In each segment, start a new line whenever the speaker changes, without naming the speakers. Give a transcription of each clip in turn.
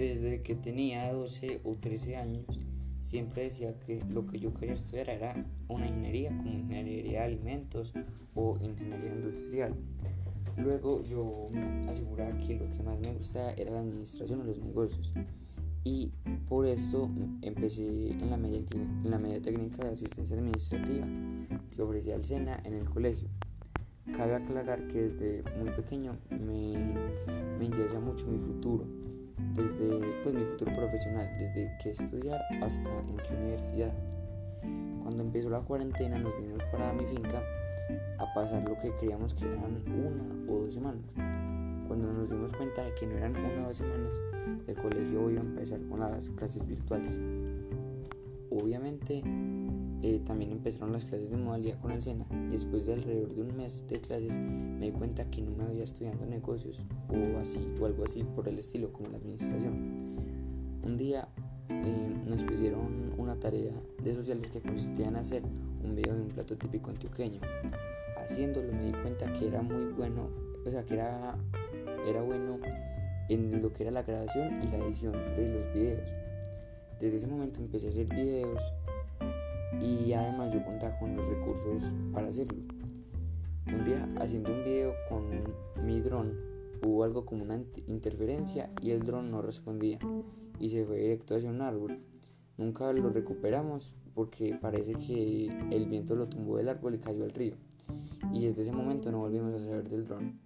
Desde que tenía 12 o 13 años, siempre decía que lo que yo quería estudiar era una ingeniería como ingeniería de alimentos o ingeniería industrial. Luego yo aseguraba que lo que más me gustaba era la administración o los negocios y por esto empecé en la media, técnica de asistencia administrativa que ofrecía el SENA en el colegio. Cabe aclarar que desde muy pequeño me interesa mucho mi futuro, desde pues mi futuro profesional, desde qué estudiar hasta en qué universidad. Cuando empezó la cuarentena nos vinimos para mi finca a pasar lo que creíamos que eran una o dos semanas. Cuando nos dimos cuenta de que no eran una o dos semanas, el colegio iba a empezar con las clases virtuales. Obviamente eh, también empezaron las clases de modalidad con el SENA y después de alrededor de un mes de clases me di cuenta que no me había estudiando negocios o así o algo así por el estilo como la administración. Un día eh, nos pusieron una tarea de sociales que consistía en hacer un video de un plato típico antioqueño. Haciéndolo me di cuenta que era muy bueno, o sea que era, era bueno en lo que era la grabación y la edición de los videos. Desde ese momento empecé a hacer videos y además yo contaba con los recursos para hacerlo. Un día haciendo un video con mi dron hubo algo como una interferencia y el dron no respondía y se fue directo hacia un árbol. Nunca lo recuperamos porque parece que el viento lo tumbó del árbol y cayó al río. Y desde ese momento no volvimos a saber del dron.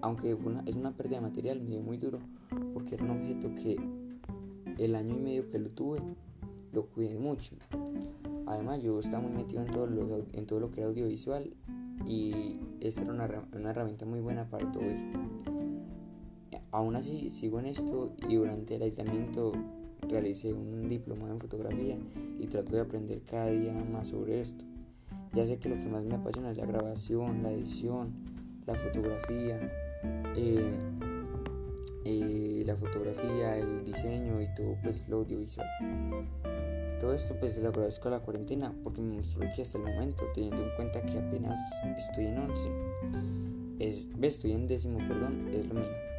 Aunque es una pérdida de material, me dio muy duro porque era un objeto que el año y medio que lo tuve lo cuidé mucho. Además yo estaba muy metido en todo lo, en todo lo que era audiovisual y esta era una, una herramienta muy buena para todo eso. Aún así sigo en esto y durante el aislamiento realicé un diploma en fotografía y trato de aprender cada día más sobre esto. Ya sé que lo que más me apasiona es la grabación, la edición, la fotografía, eh, eh, la fotografía, el diseño y todo pues lo audiovisual. Todo esto pues lo agradezco a la cuarentena porque me mostró que hasta el momento, teniendo en cuenta que apenas estoy en 11, es, estoy en décimo, perdón, es lo mío.